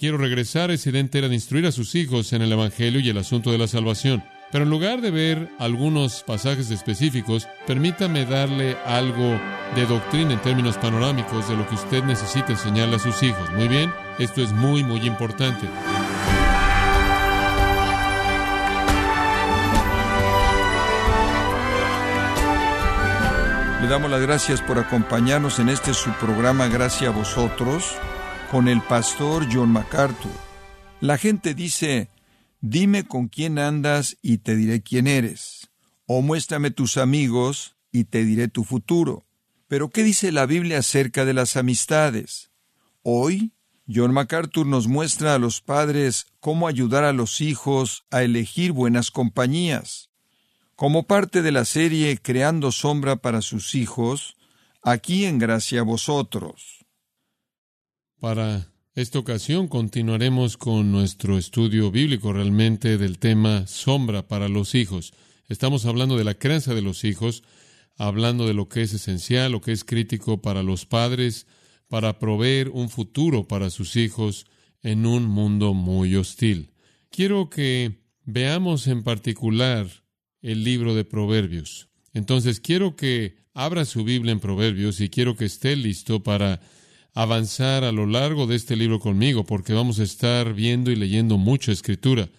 quiero regresar a esa idea entera de instruir a sus hijos en el Evangelio y el asunto de la salvación. Pero en lugar de ver algunos pasajes específicos, permítame darle algo de doctrina en términos panorámicos de lo que usted necesita enseñarle a sus hijos. Muy bien, esto es muy, muy importante. Le damos las gracias por acompañarnos en este su programa Gracias a vosotros con el pastor John MacArthur. La gente dice, dime con quién andas y te diré quién eres, o muéstrame tus amigos y te diré tu futuro. Pero ¿qué dice la Biblia acerca de las amistades? Hoy, John MacArthur nos muestra a los padres cómo ayudar a los hijos a elegir buenas compañías. Como parte de la serie Creando Sombra para sus hijos, aquí en Gracia vosotros. Para esta ocasión continuaremos con nuestro estudio bíblico realmente del tema sombra para los hijos. Estamos hablando de la crianza de los hijos, hablando de lo que es esencial, lo que es crítico para los padres, para proveer un futuro para sus hijos en un mundo muy hostil. Quiero que veamos en particular el libro de Proverbios. Entonces quiero que abra su Biblia en Proverbios y quiero que esté listo para avanzar a lo largo de este libro conmigo, porque vamos a estar viendo y leyendo mucha escritura.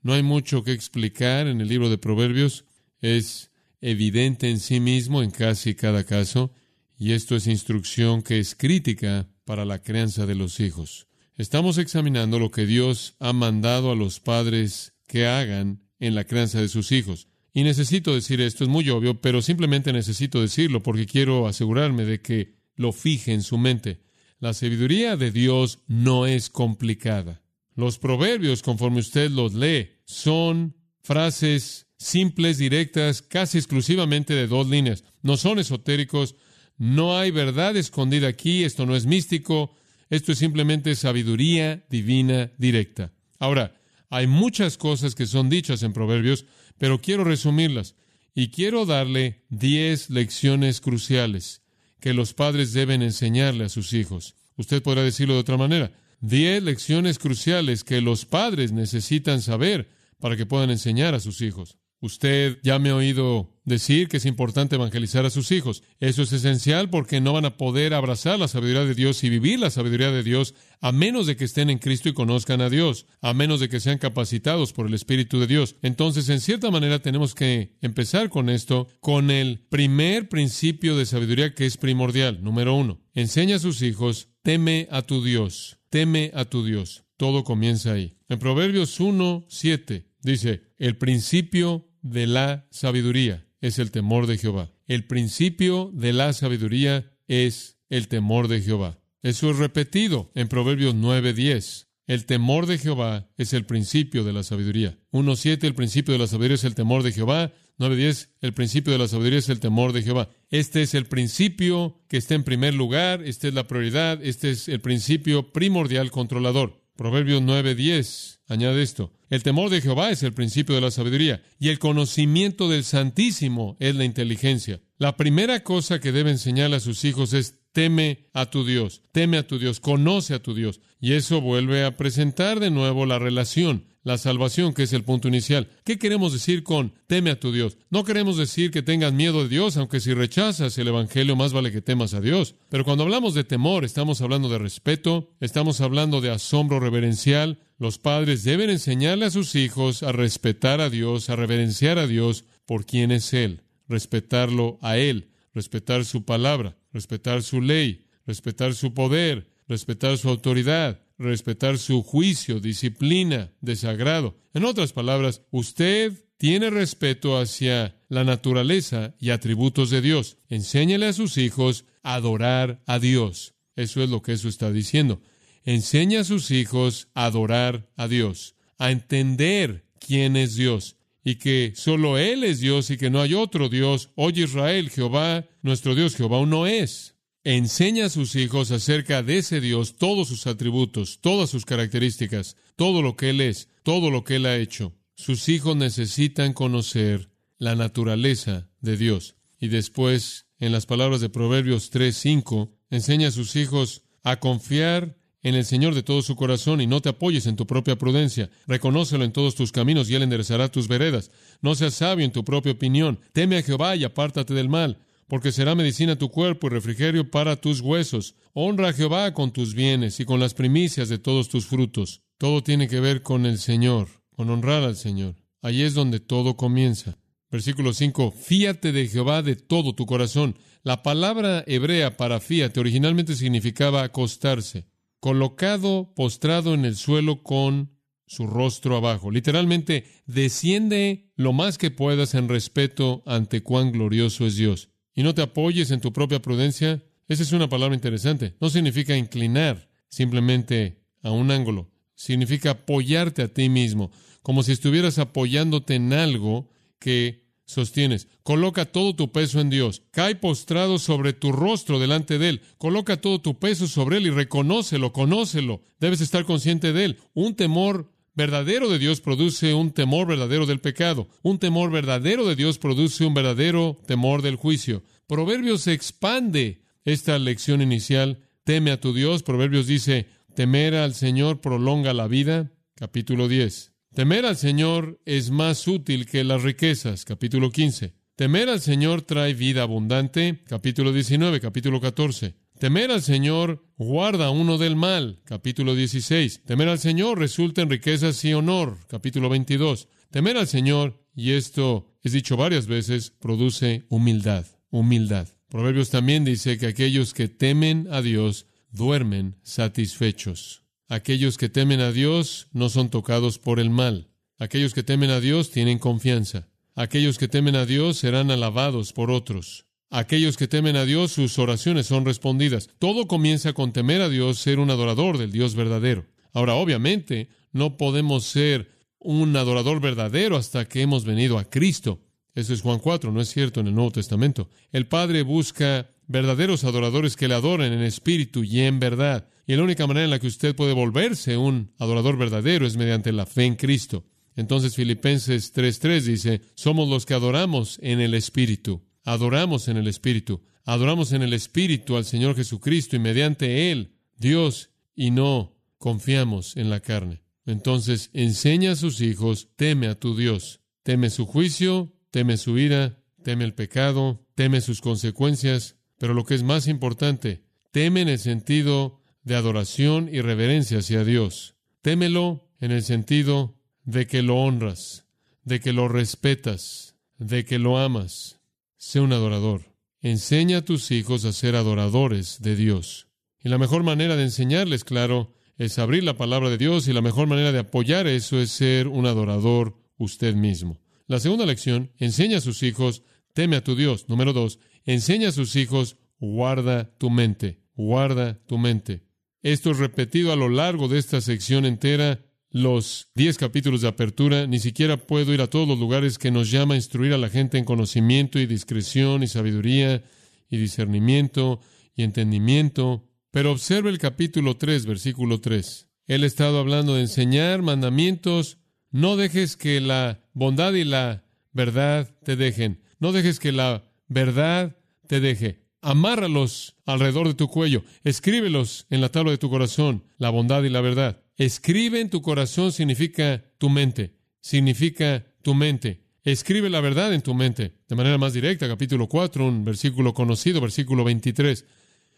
No hay mucho que explicar en el libro de Proverbios, es evidente en sí mismo en casi cada caso, y esto es instrucción que es crítica para la crianza de los hijos. Estamos examinando lo que Dios ha mandado a los padres que hagan en la crianza de sus hijos. Y necesito decir esto, es muy obvio, pero simplemente necesito decirlo porque quiero asegurarme de que lo fije en su mente. La sabiduría de Dios no es complicada. Los proverbios, conforme usted los lee, son frases simples, directas, casi exclusivamente de dos líneas. No son esotéricos, no hay verdad escondida aquí, esto no es místico, esto es simplemente sabiduría divina directa. Ahora, hay muchas cosas que son dichas en proverbios, pero quiero resumirlas y quiero darle diez lecciones cruciales que los padres deben enseñarle a sus hijos. Usted podrá decirlo de otra manera. Diez lecciones cruciales que los padres necesitan saber para que puedan enseñar a sus hijos. Usted ya me ha oído decir que es importante evangelizar a sus hijos. Eso es esencial porque no van a poder abrazar la sabiduría de Dios y vivir la sabiduría de Dios a menos de que estén en Cristo y conozcan a Dios, a menos de que sean capacitados por el Espíritu de Dios. Entonces, en cierta manera, tenemos que empezar con esto, con el primer principio de sabiduría que es primordial. Número uno, enseña a sus hijos, teme a tu Dios, teme a tu Dios. Todo comienza ahí. En Proverbios 1, 7 dice, el principio de la sabiduría es el temor de Jehová. El principio de la sabiduría es el temor de Jehová. Eso es repetido en Proverbios 9:10. El temor de Jehová es el principio de la sabiduría. 1.7, el principio de la sabiduría es el temor de Jehová. 9.10, el principio de la sabiduría es el temor de Jehová. Este es el principio que está en primer lugar, esta es la prioridad, este es el principio primordial controlador. Proverbios 9:10 añade esto. El temor de Jehová es el principio de la sabiduría y el conocimiento del Santísimo es la inteligencia. La primera cosa que debe enseñarle a sus hijos es teme a tu Dios, teme a tu Dios, conoce a tu Dios. Y eso vuelve a presentar de nuevo la relación la salvación, que es el punto inicial. ¿Qué queremos decir con teme a tu Dios? No queremos decir que tengas miedo de Dios, aunque si rechazas el Evangelio más vale que temas a Dios. Pero cuando hablamos de temor, estamos hablando de respeto, estamos hablando de asombro reverencial. Los padres deben enseñarle a sus hijos a respetar a Dios, a reverenciar a Dios por quien es Él, respetarlo a Él, respetar su palabra, respetar su ley, respetar su poder, respetar su autoridad, respetar su juicio, disciplina, desagrado. En otras palabras, usted tiene respeto hacia la naturaleza y atributos de Dios. Enséñale a sus hijos a adorar a Dios. Eso es lo que eso está diciendo. Enseña a sus hijos a adorar a Dios, a entender quién es Dios y que solo Él es Dios y que no hay otro Dios. Oye Israel, Jehová, nuestro Dios, Jehová uno es enseña a sus hijos acerca de ese Dios, todos sus atributos, todas sus características, todo lo que Él es, todo lo que Él ha hecho. Sus hijos necesitan conocer la naturaleza de Dios. Y después, en las palabras de Proverbios 3:5, enseña a sus hijos a confiar en el Señor de todo su corazón y no te apoyes en tu propia prudencia. Reconócelo en todos tus caminos y Él enderezará tus veredas. No seas sabio en tu propia opinión. Teme a Jehová y apártate del mal, porque será medicina tu cuerpo y refrigerio para tus huesos. Honra a Jehová con tus bienes y con las primicias de todos tus frutos. Todo tiene que ver con el Señor, con honrar al Señor. Allí es donde todo comienza. Versículo 5. Fíate de Jehová de todo tu corazón. La palabra hebrea para fíate originalmente significaba acostarse colocado postrado en el suelo con su rostro abajo. Literalmente, desciende lo más que puedas en respeto ante cuán glorioso es Dios. Y no te apoyes en tu propia prudencia. Esa es una palabra interesante. No significa inclinar simplemente a un ángulo. Significa apoyarte a ti mismo, como si estuvieras apoyándote en algo que sostienes. Coloca todo tu peso en Dios. Cae postrado sobre tu rostro delante de Él. Coloca todo tu peso sobre Él y reconócelo, conócelo. Debes estar consciente de Él. Un temor verdadero de Dios produce un temor verdadero del pecado. Un temor verdadero de Dios produce un verdadero temor del juicio. Proverbios expande esta lección inicial. Teme a tu Dios. Proverbios dice, temer al Señor prolonga la vida. Capítulo 10. Temer al Señor es más útil que las riquezas, capítulo 15. Temer al Señor trae vida abundante, capítulo 19, capítulo 14. Temer al Señor guarda uno del mal, capítulo 16. Temer al Señor resulta en riquezas y honor, capítulo 22. Temer al Señor, y esto es dicho varias veces, produce humildad, humildad. Proverbios también dice que aquellos que temen a Dios duermen satisfechos. Aquellos que temen a Dios no son tocados por el mal. Aquellos que temen a Dios tienen confianza. Aquellos que temen a Dios serán alabados por otros. Aquellos que temen a Dios, sus oraciones son respondidas. Todo comienza con temer a Dios, ser un adorador del Dios verdadero. Ahora, obviamente, no podemos ser un adorador verdadero hasta que hemos venido a Cristo. Eso es Juan 4, no es cierto en el Nuevo Testamento. El Padre busca verdaderos adoradores que le adoren en espíritu y en verdad. Y la única manera en la que usted puede volverse un adorador verdadero es mediante la fe en Cristo. Entonces Filipenses 3:3 dice, somos los que adoramos en el Espíritu, adoramos en el Espíritu, adoramos en el Espíritu al Señor Jesucristo y mediante Él, Dios, y no confiamos en la carne. Entonces enseña a sus hijos, teme a tu Dios, teme su juicio, teme su ira, teme el pecado, teme sus consecuencias, pero lo que es más importante, teme en el sentido de adoración y reverencia hacia Dios. Témelo en el sentido de que lo honras, de que lo respetas, de que lo amas. Sé un adorador. Enseña a tus hijos a ser adoradores de Dios. Y la mejor manera de enseñarles, claro, es abrir la palabra de Dios y la mejor manera de apoyar eso es ser un adorador usted mismo. La segunda lección, enseña a sus hijos, teme a tu Dios. Número dos, enseña a sus hijos, guarda tu mente, guarda tu mente. Esto es repetido a lo largo de esta sección entera, los diez capítulos de apertura. Ni siquiera puedo ir a todos los lugares que nos llama a instruir a la gente en conocimiento y discreción y sabiduría y discernimiento y entendimiento. Pero observe el capítulo 3, versículo 3. Él ha estado hablando de enseñar mandamientos. No dejes que la bondad y la verdad te dejen. No dejes que la verdad te deje amárralos alrededor de tu cuello, escríbelos en la tabla de tu corazón, la bondad y la verdad. Escribe en tu corazón significa tu mente, significa tu mente. Escribe la verdad en tu mente. De manera más directa, capítulo 4, un versículo conocido, versículo 23.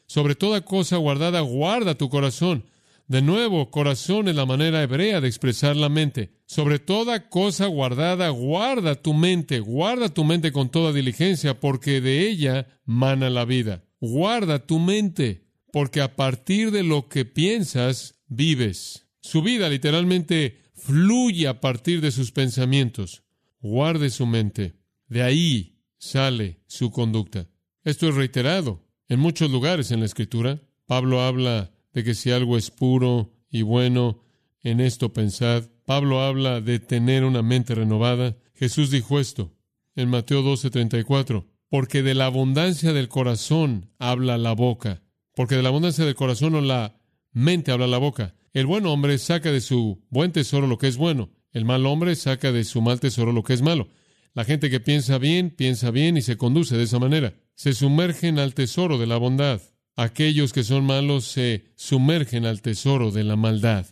Sobre toda cosa guardada, guarda tu corazón, de nuevo, corazón es la manera hebrea de expresar la mente. Sobre toda cosa guardada, guarda tu mente, guarda tu mente con toda diligencia, porque de ella mana la vida. Guarda tu mente, porque a partir de lo que piensas, vives. Su vida literalmente fluye a partir de sus pensamientos. Guarde su mente. De ahí sale su conducta. Esto es reiterado en muchos lugares en la Escritura. Pablo habla de que si algo es puro y bueno, en esto pensad. Pablo habla de tener una mente renovada. Jesús dijo esto en Mateo 12:34, porque de la abundancia del corazón habla la boca, porque de la abundancia del corazón o la mente habla la boca. El buen hombre saca de su buen tesoro lo que es bueno, el mal hombre saca de su mal tesoro lo que es malo. La gente que piensa bien, piensa bien y se conduce de esa manera. Se sumergen al tesoro de la bondad. aquellos que son malos se sumergen al tesoro de la maldad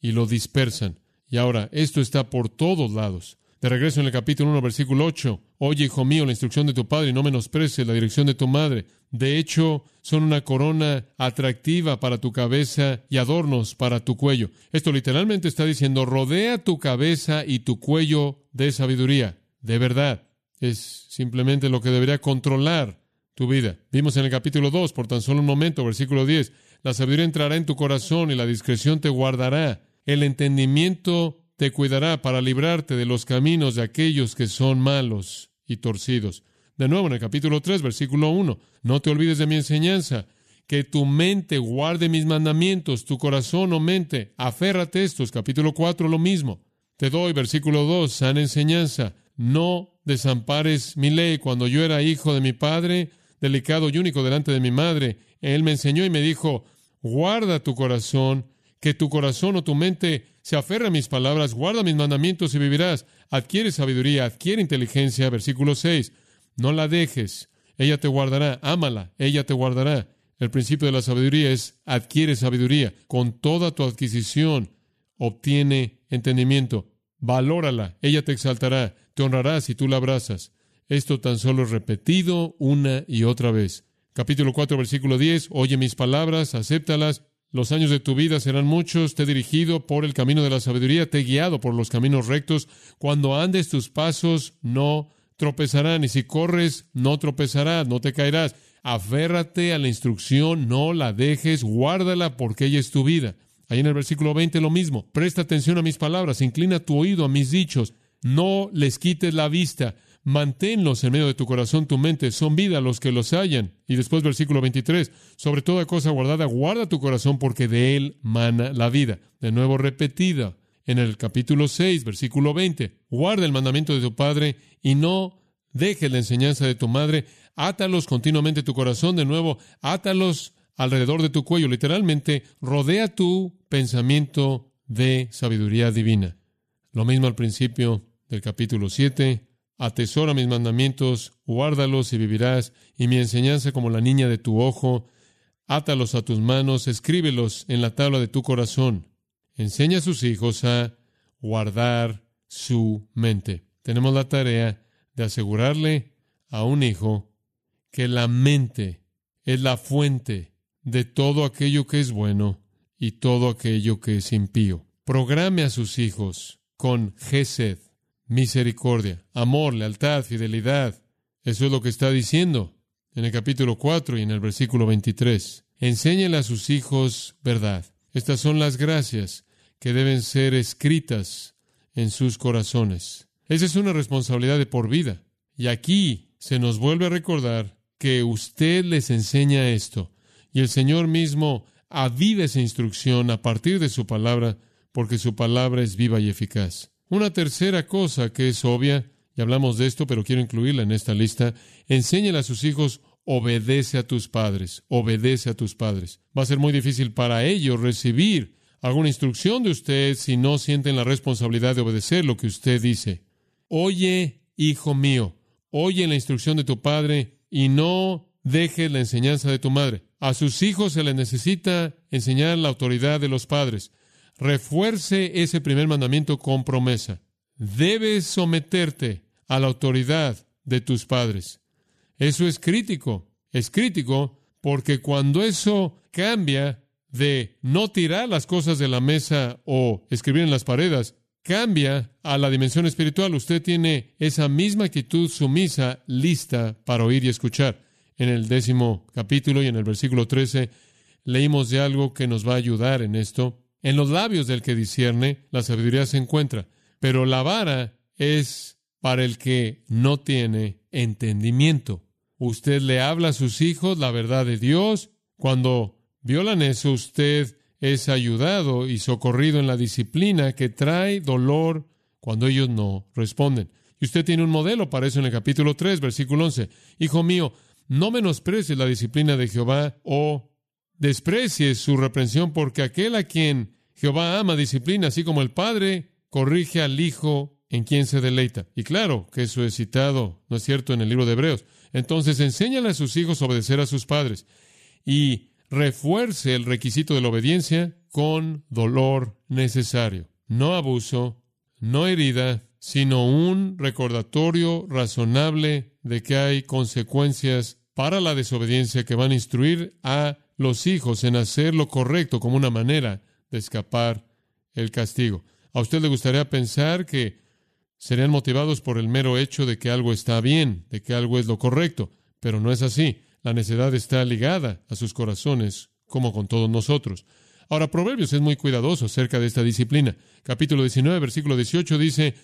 y lo dispersan. Y ahora, esto está por todos lados. De regreso en el capítulo 1, versículo 8. Oye, hijo mío, la instrucción de tu padre y no menosprecies la dirección de tu madre. De hecho, son una corona atractiva para tu cabeza y adornos para tu cuello. Esto literalmente está diciendo, rodea tu cabeza y tu cuello de sabiduría. De verdad. Es simplemente lo que debería controlar tu vida. Vimos en el capítulo 2, por tan solo un momento, versículo 10, la sabiduría entrará en tu corazón y la discreción te guardará. El entendimiento te cuidará para librarte de los caminos de aquellos que son malos y torcidos. De nuevo, en el capítulo 3, versículo 1, no te olvides de mi enseñanza, que tu mente guarde mis mandamientos, tu corazón o mente, aférrate estos. Capítulo 4, lo mismo. Te doy, versículo 2, sana enseñanza, no desampares mi ley. Cuando yo era hijo de mi padre, delicado y único delante de mi madre, él me enseñó y me dijo, guarda tu corazón, que tu corazón o tu mente se aferra a mis palabras, guarda mis mandamientos y vivirás. Adquiere sabiduría, adquiere inteligencia. Versículo 6. No la dejes, ella te guardará, ámala, ella te guardará. El principio de la sabiduría es adquiere sabiduría. Con toda tu adquisición obtiene entendimiento. Valórala, ella te exaltará, te honrará si tú la abrazas. Esto tan solo es repetido una y otra vez. Capítulo 4, versículo 10. Oye mis palabras, acéptalas los años de tu vida serán muchos, te he dirigido por el camino de la sabiduría, te he guiado por los caminos rectos. Cuando andes tus pasos, no tropezarán, y si corres, no tropezarás, no te caerás. Aférrate a la instrucción, no la dejes, guárdala porque ella es tu vida. Ahí en el versículo 20 lo mismo. Presta atención a mis palabras, inclina tu oído a mis dichos, no les quites la vista, manténlos en medio de tu corazón, tu mente, son vida los que los hallan. Y después versículo 23, sobre toda cosa guardada, guarda tu corazón porque de él mana la vida. De nuevo repetida en el capítulo 6, versículo 20, guarda el mandamiento de tu padre y no dejes la enseñanza de tu madre, átalos continuamente tu corazón, de nuevo, átalos alrededor de tu cuello, literalmente, rodea tu pensamiento de sabiduría divina. Lo mismo al principio del capítulo 7, Atesora mis mandamientos, guárdalos y vivirás, y mi enseñanza como la niña de tu ojo. Átalos a tus manos, escríbelos en la tabla de tu corazón. Enseña a sus hijos a guardar su mente. Tenemos la tarea de asegurarle a un hijo que la mente es la fuente de todo aquello que es bueno y todo aquello que es impío. Programe a sus hijos con Gesed, misericordia, amor, lealtad, fidelidad. Eso es lo que está diciendo en el capítulo 4 y en el versículo 23. Enséñale a sus hijos verdad. Estas son las gracias que deben ser escritas en sus corazones. Esa es una responsabilidad de por vida. Y aquí se nos vuelve a recordar que usted les enseña esto. Y el Señor mismo aviva esa instrucción a partir de su palabra, porque su palabra es viva y eficaz. Una tercera cosa que es obvia, y hablamos de esto, pero quiero incluirla en esta lista, enséñale a sus hijos, obedece a tus padres, obedece a tus padres. Va a ser muy difícil para ellos recibir alguna instrucción de usted si no sienten la responsabilidad de obedecer lo que usted dice. Oye, hijo mío, oye la instrucción de tu padre y no dejes la enseñanza de tu madre. A sus hijos se les necesita enseñar la autoridad de los padres refuerce ese primer mandamiento con promesa. Debes someterte a la autoridad de tus padres. Eso es crítico. Es crítico porque cuando eso cambia de no tirar las cosas de la mesa o escribir en las paredes, cambia a la dimensión espiritual. Usted tiene esa misma actitud sumisa lista para oír y escuchar. En el décimo capítulo y en el versículo 13 leímos de algo que nos va a ayudar en esto. En los labios del que discierne, la sabiduría se encuentra, pero la vara es para el que no tiene entendimiento. Usted le habla a sus hijos la verdad de Dios. Cuando violan eso, usted es ayudado y socorrido en la disciplina que trae dolor cuando ellos no responden. Y usted tiene un modelo para eso en el capítulo 3, versículo 11. Hijo mío, no menosprecies la disciplina de Jehová o desprecies su reprensión, porque aquel a quien Jehová ama disciplina, así como el Padre corrige al Hijo en quien se deleita. Y claro que eso es citado, ¿no es cierto?, en el libro de Hebreos. Entonces, enséñale a sus hijos a obedecer a sus padres y refuerce el requisito de la obediencia con dolor necesario. No abuso, no herida, sino un recordatorio razonable de que hay consecuencias para la desobediencia que van a instruir a los hijos en hacer lo correcto como una manera de escapar el castigo. ¿A usted le gustaría pensar que serían motivados por el mero hecho de que algo está bien, de que algo es lo correcto? Pero no es así. La necedad está ligada a sus corazones, como con todos nosotros. Ahora, Proverbios es muy cuidadoso acerca de esta disciplina. Capítulo 19, versículo 18 dice,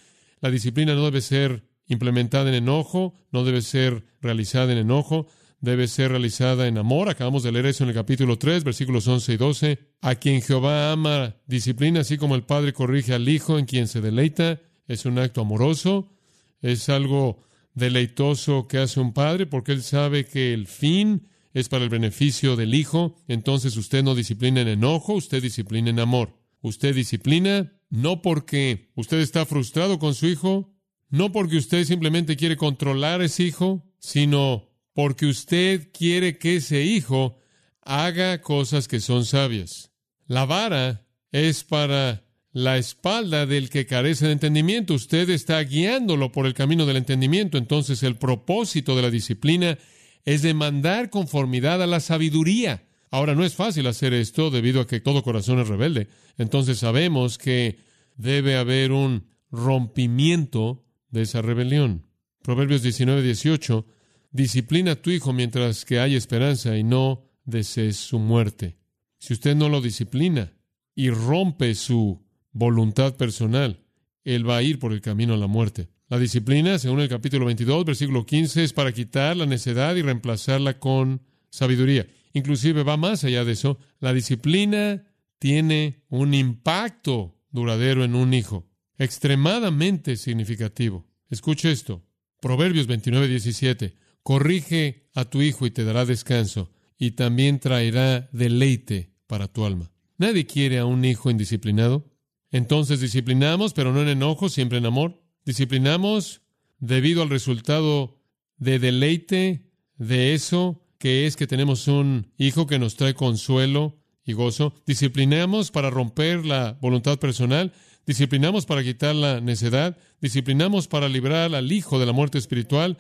la disciplina no debe ser implementada en enojo, no debe ser realizada en enojo, debe ser realizada en amor. Acabamos de leer eso en el capítulo 3, versículos 11 y 12. A quien Jehová ama, disciplina, así como el Padre corrige al Hijo en quien se deleita. Es un acto amoroso, es algo deleitoso que hace un padre porque él sabe que el fin es para el beneficio del Hijo. Entonces usted no disciplina en enojo, usted disciplina en amor. Usted disciplina no porque usted está frustrado con su hijo, no porque usted simplemente quiere controlar a ese hijo, sino porque usted quiere que ese hijo haga cosas que son sabias. La vara es para la espalda del que carece de entendimiento. Usted está guiándolo por el camino del entendimiento. Entonces el propósito de la disciplina es demandar conformidad a la sabiduría. Ahora no es fácil hacer esto debido a que todo corazón es rebelde. Entonces sabemos que debe haber un rompimiento de esa rebelión. Proverbios 19, 18 Disciplina a tu hijo mientras que hay esperanza y no desees su muerte. Si usted no lo disciplina y rompe su voluntad personal, él va a ir por el camino a la muerte. La disciplina, según el capítulo 22, versículo 15, es para quitar la necedad y reemplazarla con sabiduría. Inclusive va más allá de eso. La disciplina tiene un impacto duradero en un hijo, extremadamente significativo. Escuche esto. Proverbios 29, 17. Corrige a tu hijo y te dará descanso, y también traerá deleite para tu alma. Nadie quiere a un hijo indisciplinado. Entonces disciplinamos, pero no en enojo, siempre en amor. Disciplinamos debido al resultado de deleite de eso que es que tenemos un hijo que nos trae consuelo y gozo. Disciplinamos para romper la voluntad personal. Disciplinamos para quitar la necedad. Disciplinamos para librar al hijo de la muerte espiritual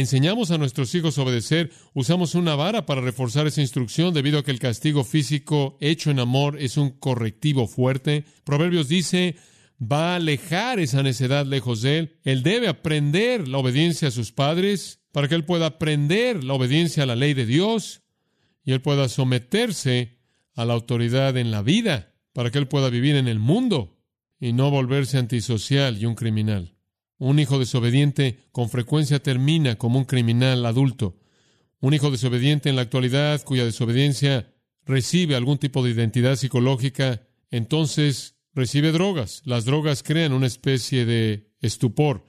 enseñamos a nuestros hijos a obedecer, usamos una vara para reforzar esa instrucción debido a que el castigo físico hecho en amor es un correctivo fuerte. Proverbios dice, va a alejar esa necedad lejos de él. Él debe aprender la obediencia a sus padres para que él pueda aprender la obediencia a la ley de Dios y él pueda someterse a la autoridad en la vida para que él pueda vivir en el mundo y no volverse antisocial y un criminal. Un hijo desobediente con frecuencia termina como un criminal adulto. Un hijo desobediente en la actualidad cuya desobediencia recibe algún tipo de identidad psicológica, entonces recibe drogas. Las drogas crean una especie de estupor.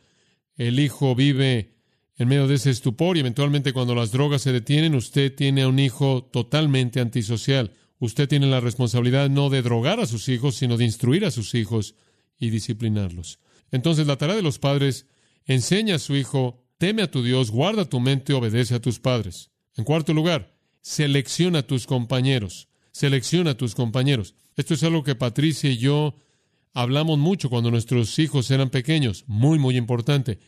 El hijo vive en medio de ese estupor y eventualmente cuando las drogas se detienen, usted tiene a un hijo totalmente antisocial. Usted tiene la responsabilidad no de drogar a sus hijos, sino de instruir a sus hijos y disciplinarlos. Entonces la tarea de los padres enseña a su hijo, teme a tu Dios, guarda tu mente, obedece a tus padres. En cuarto lugar, selecciona a tus compañeros, selecciona a tus compañeros. Esto es algo que Patricia y yo hablamos mucho cuando nuestros hijos eran pequeños, muy, muy importante.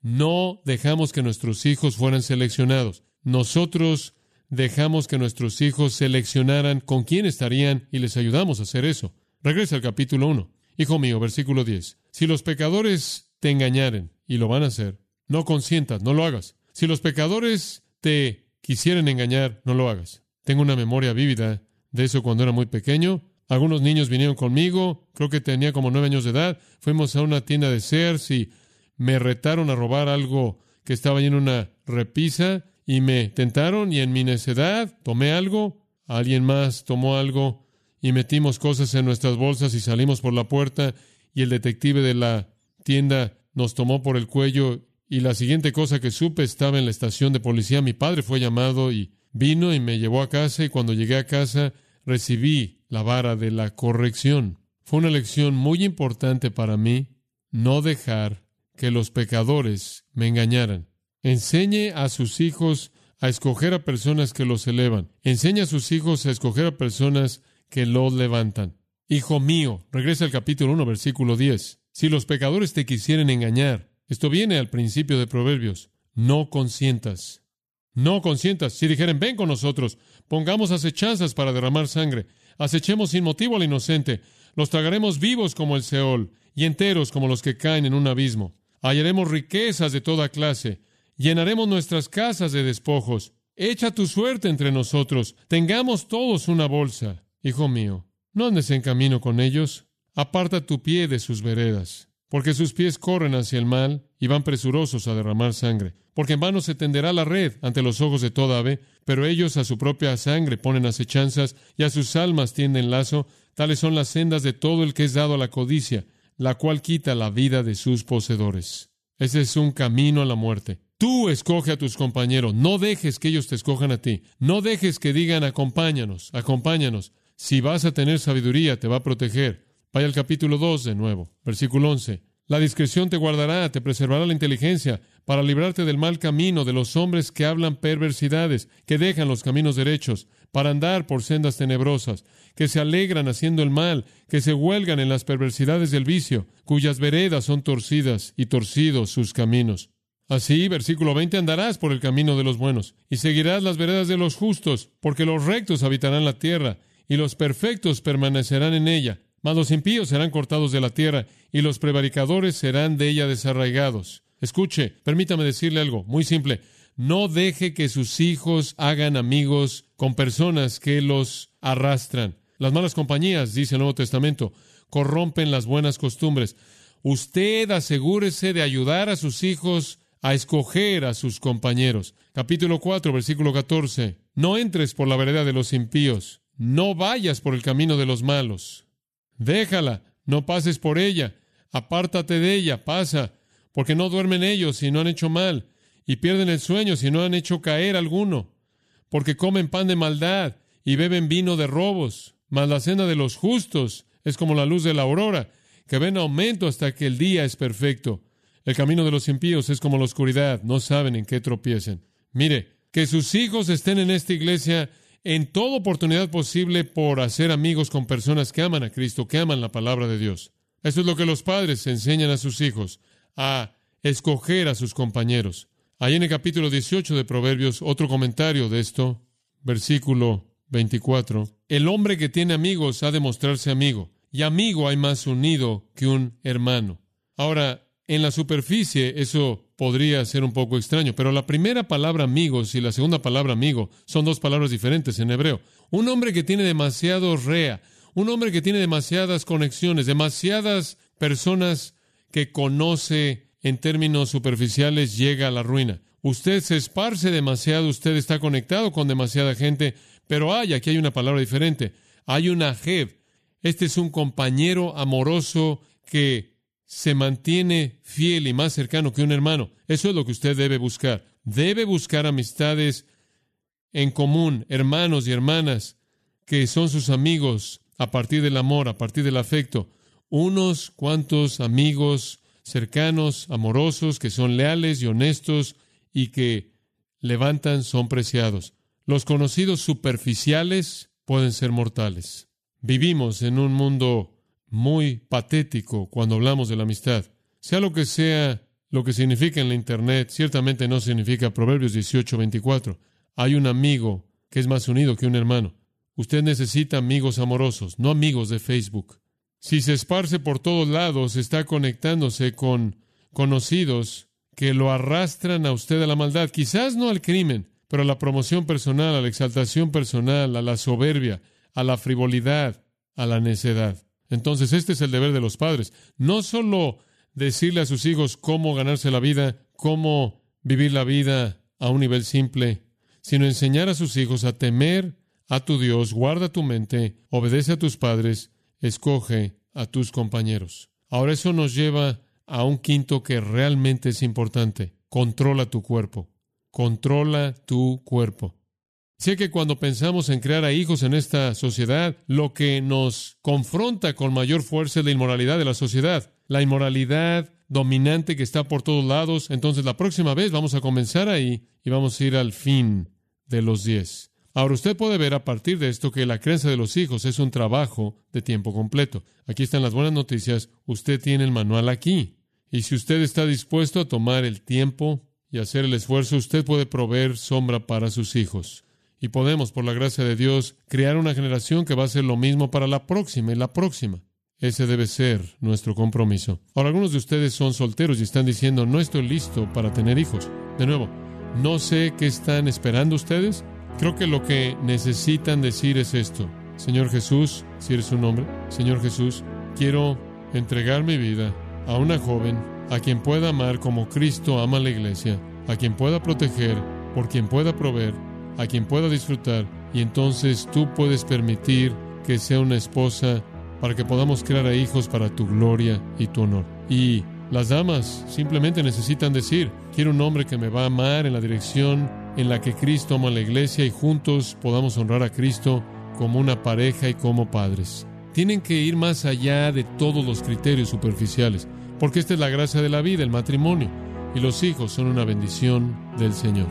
No dejamos que nuestros hijos fueran seleccionados. Nosotros dejamos que nuestros hijos seleccionaran con quién estarían y les ayudamos a hacer eso. Regresa al capítulo 1. Hijo mío, versículo 10. Si los pecadores te engañaren, y lo van a hacer, no consientas, no lo hagas. Si los pecadores te quisieren engañar, no lo hagas. Tengo una memoria vívida de eso cuando era muy pequeño. Algunos niños vinieron conmigo, creo que tenía como nueve años de edad. Fuimos a una tienda de Sears y me retaron a robar algo que estaba en una repisa y me tentaron y en mi necedad tomé algo, alguien más tomó algo y metimos cosas en nuestras bolsas y salimos por la puerta y el detective de la tienda nos tomó por el cuello y la siguiente cosa que supe estaba en la estación de policía. Mi padre fue llamado y vino y me llevó a casa y cuando llegué a casa recibí la vara de la corrección. Fue una lección muy importante para mí no dejar que los pecadores me engañaran. Enseñe a sus hijos a escoger a personas que los elevan. Enseña a sus hijos a escoger a personas que los levantan. Hijo mío, regresa al capítulo 1, versículo 10. Si los pecadores te quisieren engañar, esto viene al principio de Proverbios, no consientas. No consientas. Si dijeren, ven con nosotros, pongamos acechanzas para derramar sangre, acechemos sin motivo al inocente, los tragaremos vivos como el Seol y enteros como los que caen en un abismo. Hallaremos riquezas de toda clase, llenaremos nuestras casas de despojos. Echa tu suerte entre nosotros, tengamos todos una bolsa. Hijo mío, no andes en camino con ellos, aparta tu pie de sus veredas, porque sus pies corren hacia el mal y van presurosos a derramar sangre porque en vano se tenderá la red ante los ojos de toda ave, pero ellos a su propia sangre ponen acechanzas y a sus almas tienden lazo, tales son las sendas de todo el que es dado a la codicia, la cual quita la vida de sus poseedores. Ese es un camino a la muerte. Tú escoge a tus compañeros, no dejes que ellos te escojan a ti, no dejes que digan acompáñanos, acompáñanos. Si vas a tener sabiduría, te va a proteger. Vaya al capítulo 2 de nuevo, versículo 11. La discreción te guardará, te preservará la inteligencia, para librarte del mal camino de los hombres que hablan perversidades, que dejan los caminos derechos, para andar por sendas tenebrosas, que se alegran haciendo el mal, que se huelgan en las perversidades del vicio, cuyas veredas son torcidas y torcidos sus caminos. Así, versículo 20, andarás por el camino de los buenos, y seguirás las veredas de los justos, porque los rectos habitarán la tierra, y los perfectos permanecerán en ella. Mas los impíos serán cortados de la tierra, y los prevaricadores serán de ella desarraigados. Escuche, permítame decirle algo muy simple. No deje que sus hijos hagan amigos con personas que los arrastran. Las malas compañías, dice el Nuevo Testamento, corrompen las buenas costumbres. Usted asegúrese de ayudar a sus hijos a escoger a sus compañeros. Capítulo 4, versículo 14. No entres por la vereda de los impíos. No vayas por el camino de los malos. Déjala, no pases por ella, apártate de ella, pasa, porque no duermen ellos si no han hecho mal, y pierden el sueño si no han hecho caer alguno, porque comen pan de maldad y beben vino de robos, mas la cena de los justos es como la luz de la aurora, que ven aumento hasta que el día es perfecto. El camino de los impíos es como la oscuridad, no saben en qué tropiecen. Mire, que sus hijos estén en esta iglesia en toda oportunidad posible por hacer amigos con personas que aman a Cristo, que aman la palabra de Dios. Eso es lo que los padres enseñan a sus hijos, a escoger a sus compañeros. Ahí en el capítulo 18 de Proverbios, otro comentario de esto, versículo 24. El hombre que tiene amigos ha de mostrarse amigo, y amigo hay más unido que un hermano. Ahora, en la superficie eso podría ser un poco extraño, pero la primera palabra amigos y la segunda palabra amigo son dos palabras diferentes en hebreo. Un hombre que tiene demasiado rea, un hombre que tiene demasiadas conexiones, demasiadas personas que conoce en términos superficiales llega a la ruina. Usted se esparce demasiado, usted está conectado con demasiada gente, pero hay, aquí hay una palabra diferente, hay una jeb. Este es un compañero amoroso que se mantiene fiel y más cercano que un hermano. Eso es lo que usted debe buscar. Debe buscar amistades en común, hermanos y hermanas que son sus amigos a partir del amor, a partir del afecto. Unos cuantos amigos cercanos, amorosos, que son leales y honestos y que levantan son preciados. Los conocidos superficiales pueden ser mortales. Vivimos en un mundo muy patético cuando hablamos de la amistad. Sea lo que sea lo que significa en la Internet, ciertamente no significa Proverbios 18:24. Hay un amigo que es más unido que un hermano. Usted necesita amigos amorosos, no amigos de Facebook. Si se esparce por todos lados, está conectándose con conocidos que lo arrastran a usted a la maldad, quizás no al crimen, pero a la promoción personal, a la exaltación personal, a la soberbia, a la frivolidad, a la necedad. Entonces, este es el deber de los padres. No solo decirle a sus hijos cómo ganarse la vida, cómo vivir la vida a un nivel simple, sino enseñar a sus hijos a temer a tu Dios, guarda tu mente, obedece a tus padres, escoge a tus compañeros. Ahora eso nos lleva a un quinto que realmente es importante. Controla tu cuerpo. Controla tu cuerpo. Sé que cuando pensamos en crear a hijos en esta sociedad, lo que nos confronta con mayor fuerza es la inmoralidad de la sociedad. La inmoralidad dominante que está por todos lados. Entonces la próxima vez vamos a comenzar ahí y vamos a ir al fin de los diez. Ahora usted puede ver a partir de esto que la creencia de los hijos es un trabajo de tiempo completo. Aquí están las buenas noticias. Usted tiene el manual aquí. Y si usted está dispuesto a tomar el tiempo y hacer el esfuerzo, usted puede proveer sombra para sus hijos. Y podemos, por la gracia de Dios, crear una generación que va a hacer lo mismo para la próxima y la próxima. Ese debe ser nuestro compromiso. Ahora, algunos de ustedes son solteros y están diciendo, no estoy listo para tener hijos. De nuevo, no sé qué están esperando ustedes. Creo que lo que necesitan decir es esto. Señor Jesús, si eres un hombre, Señor Jesús, quiero entregar mi vida a una joven a quien pueda amar como Cristo ama a la iglesia, a quien pueda proteger, por quien pueda proveer, a quien pueda disfrutar, y entonces tú puedes permitir que sea una esposa para que podamos crear a hijos para tu gloria y tu honor. Y las damas simplemente necesitan decir, quiero un hombre que me va a amar en la dirección en la que Cristo ama a la iglesia y juntos podamos honrar a Cristo como una pareja y como padres. Tienen que ir más allá de todos los criterios superficiales, porque esta es la gracia de la vida, el matrimonio, y los hijos son una bendición del Señor.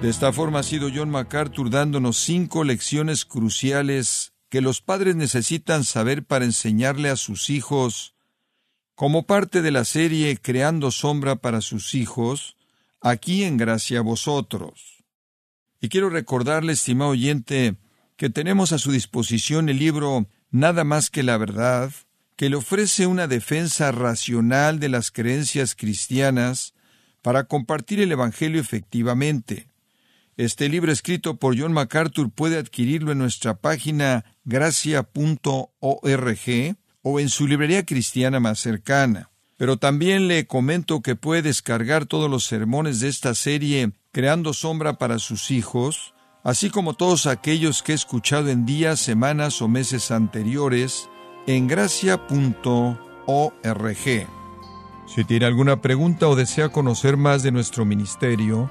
De esta forma ha sido John MacArthur dándonos cinco lecciones cruciales que los padres necesitan saber para enseñarle a sus hijos, como parte de la serie Creando Sombra para sus hijos, aquí en Gracia a Vosotros. Y quiero recordarle, estimado oyente, que tenemos a su disposición el libro Nada más que la verdad, que le ofrece una defensa racional de las creencias cristianas para compartir el Evangelio efectivamente. Este libro escrito por John MacArthur puede adquirirlo en nuestra página gracia.org o en su librería cristiana más cercana. Pero también le comento que puede descargar todos los sermones de esta serie Creando Sombra para sus hijos, así como todos aquellos que he escuchado en días, semanas o meses anteriores en gracia.org. Si tiene alguna pregunta o desea conocer más de nuestro ministerio,